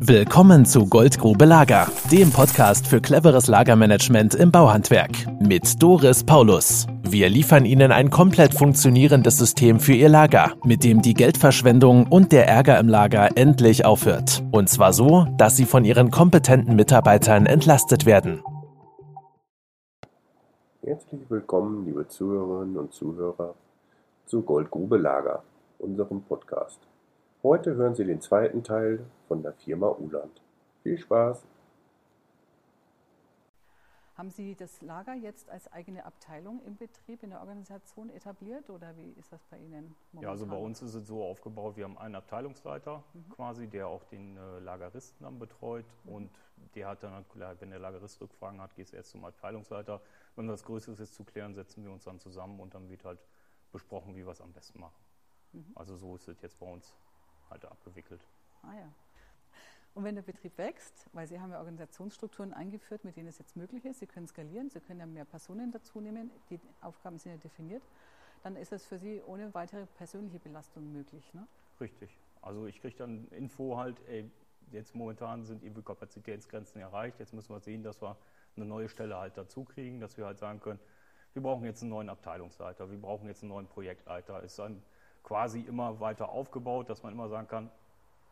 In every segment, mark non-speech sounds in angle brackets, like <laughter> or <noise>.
Willkommen zu Goldgrube Lager, dem Podcast für cleveres Lagermanagement im Bauhandwerk mit Doris Paulus. Wir liefern Ihnen ein komplett funktionierendes System für Ihr Lager, mit dem die Geldverschwendung und der Ärger im Lager endlich aufhört. Und zwar so, dass Sie von Ihren kompetenten Mitarbeitern entlastet werden. Herzlich willkommen, liebe Zuhörerinnen und Zuhörer, zu Goldgrube Lager, unserem Podcast. Heute hören Sie den zweiten Teil von der Firma Uland. Viel Spaß! Haben Sie das Lager jetzt als eigene Abteilung im Betrieb, in der Organisation etabliert oder wie ist das bei Ihnen? Momentan? Ja, also bei uns ist es so aufgebaut, wir haben einen Abteilungsleiter mhm. quasi, der auch den äh, Lageristen dann betreut mhm. und der hat dann, wenn der Lagerist Rückfragen hat, geht es erst zum Abteilungsleiter. Wenn was Größeres ist zu klären, setzen wir uns dann zusammen und dann wird halt besprochen, wie wir es am besten machen. Mhm. Also so ist es jetzt bei uns halt abgewickelt. Ah ja. Und wenn der Betrieb wächst, weil Sie haben ja Organisationsstrukturen eingeführt, mit denen es jetzt möglich ist, Sie können skalieren, Sie können ja mehr Personen dazu nehmen, die Aufgaben sind ja definiert, dann ist es für Sie ohne weitere persönliche Belastung möglich. Ne? Richtig. Also ich kriege dann Info halt, ey, jetzt momentan sind irgendwie Kapazitätsgrenzen erreicht, jetzt müssen wir sehen, dass wir eine neue Stelle halt dazu kriegen, dass wir halt sagen können, wir brauchen jetzt einen neuen Abteilungsleiter, wir brauchen jetzt einen neuen Projektleiter. Ist dann quasi immer weiter aufgebaut, dass man immer sagen kann,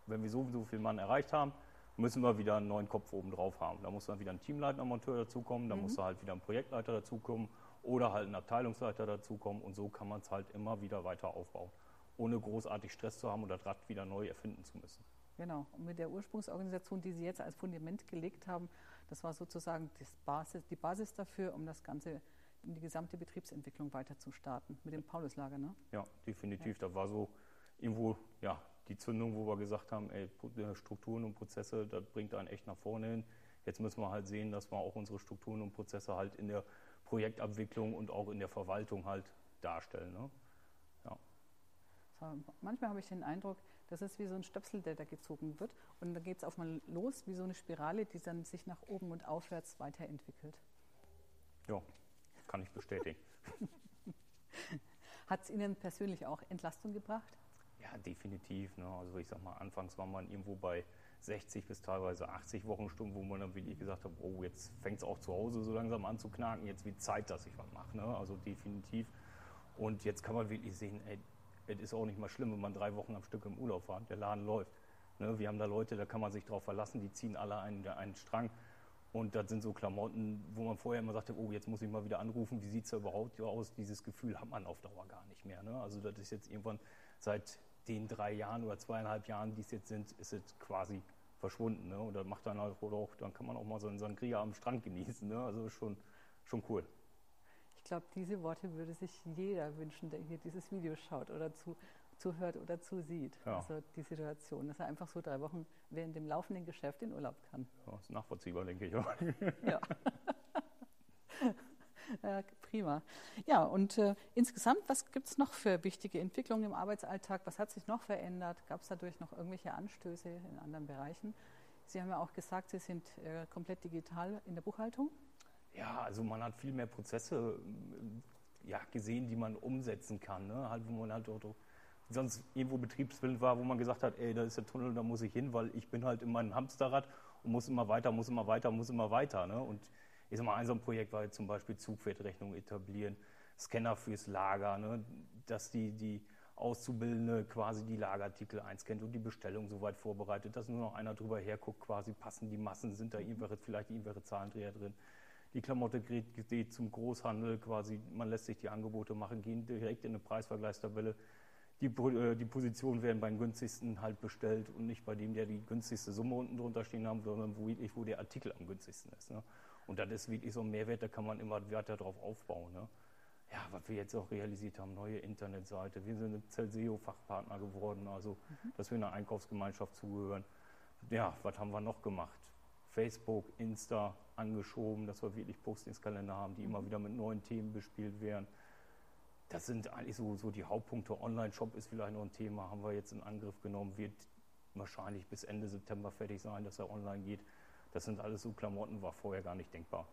wenn wir so und so viel Mann erreicht haben, müssen wir wieder einen neuen Kopf oben drauf haben. Da muss dann wieder ein Teamleiter, Monteur dazukommen, da mhm. muss da halt wieder ein Projektleiter dazukommen oder halt ein Abteilungsleiter dazukommen und so kann man es halt immer wieder weiter aufbauen, ohne großartig Stress zu haben und das Rad wieder neu erfinden zu müssen. Genau, und mit der Ursprungsorganisation, die Sie jetzt als Fundament gelegt haben, das war sozusagen Basis, die Basis dafür, um das Ganze um die gesamte Betriebsentwicklung weiter zu starten mit dem Pauluslager, ne? Ja, definitiv. Ja. Da war so irgendwo ja, die Zündung, wo wir gesagt haben, ey, äh, Strukturen und Prozesse, das bringt einen echt nach vorne hin. Jetzt müssen wir halt sehen, dass wir auch unsere Strukturen und Prozesse halt in der Projektabwicklung und auch in der Verwaltung halt darstellen. Ne? Ja. So, manchmal habe ich den Eindruck, das ist wie so ein Stöpsel, der da gezogen wird. Und dann geht es auf mal los, wie so eine Spirale, die dann sich nach oben und aufwärts weiterentwickelt. Ja, kann ich bestätigen. <laughs> Hat es Ihnen persönlich auch Entlastung gebracht? Ja, definitiv. Ne? Also ich sag mal, anfangs war man irgendwo bei 60 bis teilweise 80 Wochenstunden, wo man dann wirklich gesagt hat, oh, jetzt fängt es auch zu Hause so langsam an zu knacken, jetzt wird Zeit, dass ich was mache. Ne? Also definitiv. Und jetzt kann man wirklich sehen, ey, es ist auch nicht mal schlimm, wenn man drei Wochen am Stück im Urlaub war. Der Laden läuft. Ne? Wir haben da Leute, da kann man sich drauf verlassen, die ziehen alle einen, einen Strang. Und das sind so Klamotten, wo man vorher immer sagte, oh, jetzt muss ich mal wieder anrufen, wie sieht es da überhaupt aus? Dieses Gefühl hat man auf Dauer gar nicht mehr. Ne? Also das ist jetzt irgendwann seit den drei Jahren oder zweieinhalb Jahren, die es jetzt sind, ist es quasi verschwunden. Ne? Und dann macht dann halt auch, dann kann man auch mal so einen Sangria am Strand genießen. Ne? Also schon, schon cool. Ich glaube, diese Worte würde sich jeder wünschen, der hier dieses Video schaut oder zu, zuhört oder zusieht. Ja. Also die Situation, dass er einfach so drei Wochen während dem laufenden Geschäft in Urlaub kann. Ja, ist nachvollziehbar, denke ich. <laughs> Ja. ja. prima. Ja, und äh, insgesamt, was gibt es noch für wichtige Entwicklungen im Arbeitsalltag? Was hat sich noch verändert? Gab es dadurch noch irgendwelche Anstöße in anderen Bereichen? Sie haben ja auch gesagt, Sie sind äh, komplett digital in der Buchhaltung. Ja, also man hat viel mehr Prozesse ja, gesehen, die man umsetzen kann. Ne? Halt, wo man halt auch sonst irgendwo Betriebswind war, wo man gesagt hat, ey, da ist der Tunnel, da muss ich hin, weil ich bin halt in meinem Hamsterrad und muss immer weiter, muss immer weiter, muss immer weiter. Ne? Und ich sag mal, ein so ein Projekt war jetzt zum Beispiel Zugwertrechnung etablieren, Scanner fürs Lager, ne? dass die, die Auszubildende quasi die Lagerartikel einscannt und die Bestellung soweit vorbereitet, dass nur noch einer drüber herguckt, quasi passen die Massen, sind da irgendwelche, vielleicht irgendwelche Zahlendreher drin. Die Klamotte geht, geht zum Großhandel, quasi, man lässt sich die Angebote machen, gehen direkt in eine Preisvergleichstabelle, die, äh, die Positionen werden beim günstigsten halt bestellt und nicht bei dem, der die günstigste Summe unten drunter stehen haben, sondern wo, wirklich, wo der Artikel am günstigsten ist. Ne? Und das ist wirklich so ein Mehrwert, da kann man immer weiter drauf aufbauen. Ne? Ja, was wir jetzt auch realisiert haben, neue Internetseite. Wir sind ein Celseo-Fachpartner geworden, also mhm. dass wir einer Einkaufsgemeinschaft zugehören. Ja, was haben wir noch gemacht? Facebook, Insta angeschoben, dass wir wirklich Postingskalender haben, die mhm. immer wieder mit neuen Themen bespielt werden das sind eigentlich so, so die Hauptpunkte. Online-Shop ist vielleicht noch ein Thema, haben wir jetzt in Angriff genommen, wird wahrscheinlich bis Ende September fertig sein, dass er online geht. Das sind alles so Klamotten, war vorher gar nicht denkbar.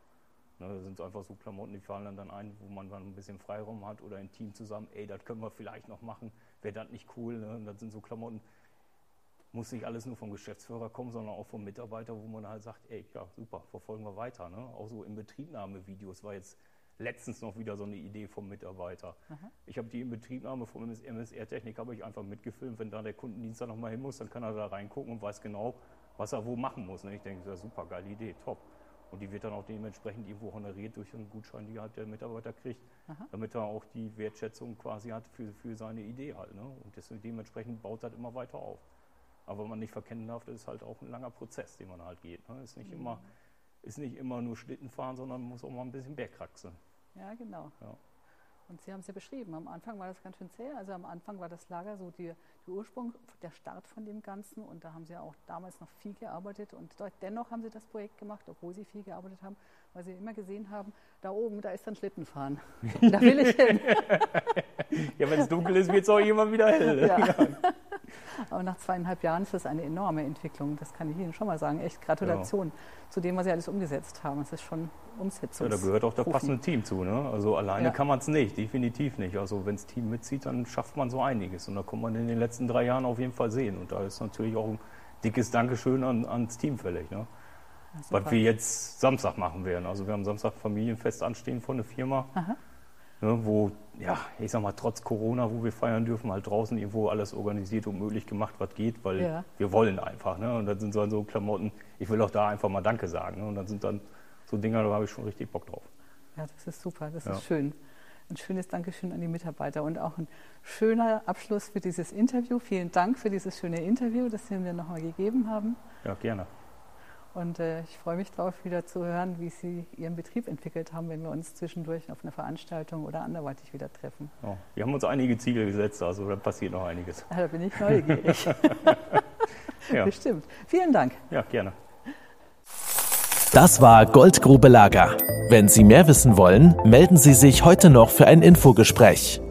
Ne, das sind einfach so Klamotten, die fallen dann, ein, wo man dann ein bisschen Freiraum hat oder ein Team zusammen, ey, das können wir vielleicht noch machen, wäre das nicht cool. Ne? Das sind so Klamotten, muss nicht alles nur vom Geschäftsführer kommen, sondern auch vom Mitarbeiter, wo man halt sagt, ey, ja, super, verfolgen wir weiter. Ne? Auch so in Betriebnahmevideos war jetzt letztens noch wieder so eine Idee vom Mitarbeiter. Aha. Ich habe die Inbetriebnahme vom MSR-Technik habe ich einfach mitgefilmt. Wenn da der Kundendienst da nochmal hin muss, dann kann er da reingucken und weiß genau, was er wo machen muss. Ne? Ich denke, das ist eine super geile Idee, top. Und die wird dann auch dementsprechend irgendwo honoriert durch einen Gutschein, die halt der Mitarbeiter kriegt, Aha. damit er auch die Wertschätzung quasi hat für, für seine Idee halt. Ne? Und das, dementsprechend baut das immer weiter auf. Aber man nicht verkennen darf, das ist halt auch ein langer Prozess, den man halt geht. Ne? Ist, nicht mhm. immer, ist nicht immer nur Schlitten fahren, sondern muss auch mal ein bisschen Bergkraxeln. Ja, genau. Ja. Und Sie haben es ja beschrieben, am Anfang war das ganz schön zäh. Also am Anfang war das Lager so die, der Ursprung, der Start von dem Ganzen. Und da haben Sie ja auch damals noch viel gearbeitet. Und dennoch haben Sie das Projekt gemacht, obwohl Sie viel gearbeitet haben, weil Sie immer gesehen haben, da oben, da ist dann Schlittenfahren. <laughs> da will ich hin. ja, wenn es dunkel ist, wird es auch immer wieder hell. Ja. <laughs> ja. Aber nach zweieinhalb Jahren ist das eine enorme Entwicklung. Das kann ich Ihnen schon mal sagen. Echt Gratulation ja. zu dem, was Sie alles umgesetzt haben. Es ist schon Umsetzung. Ja, da gehört auch das passende Team zu. Ne? Also alleine ja. kann man es nicht, definitiv nicht. Also wenn das Team mitzieht, dann schafft man so einiges. Und da kann man in den letzten drei Jahren auf jeden Fall sehen. Und da ist natürlich auch ein dickes Dankeschön an, ans Team fällig. Ne? was wir jetzt Samstag machen werden. Also wir haben Samstag Familienfest anstehen von der Firma. Aha ne, wo, ja, ich sag mal, trotz Corona, wo wir feiern dürfen, halt draußen irgendwo alles organisiert und möglich gemacht, was geht, weil ja. wir wollen einfach. Ne? Und dann sind so, so Klamotten, ich will auch da einfach mal Danke sagen. Ne? Und dann sind dann so Dinger, da habe ich schon richtig Bock drauf. Ja, das ist super, das ja. ist schön. Ein schönes Dankeschön an die Mitarbeiter und auch ein schöner Abschluss für dieses Interview. Vielen Dank für dieses schöne Interview, das Sie mir nochmal gegeben haben. Ja, gerne. Und äh, ich freue mich darauf, wieder zu hören, wie Sie Ihren Betrieb entwickelt haben, wenn wir uns zwischendurch auf einer Veranstaltung oder anderweitig wieder treffen. Oh, wir haben uns einige Ziele gesetzt, also da passiert noch einiges. Ja, <laughs> da bin ich neugierig. <laughs> ja. Bestimmt. Vielen Dank. Ja, gerne. Das war Goldgrube Lager. Wenn Sie mehr wissen wollen, melden Sie sich heute noch für ein Infogespräch.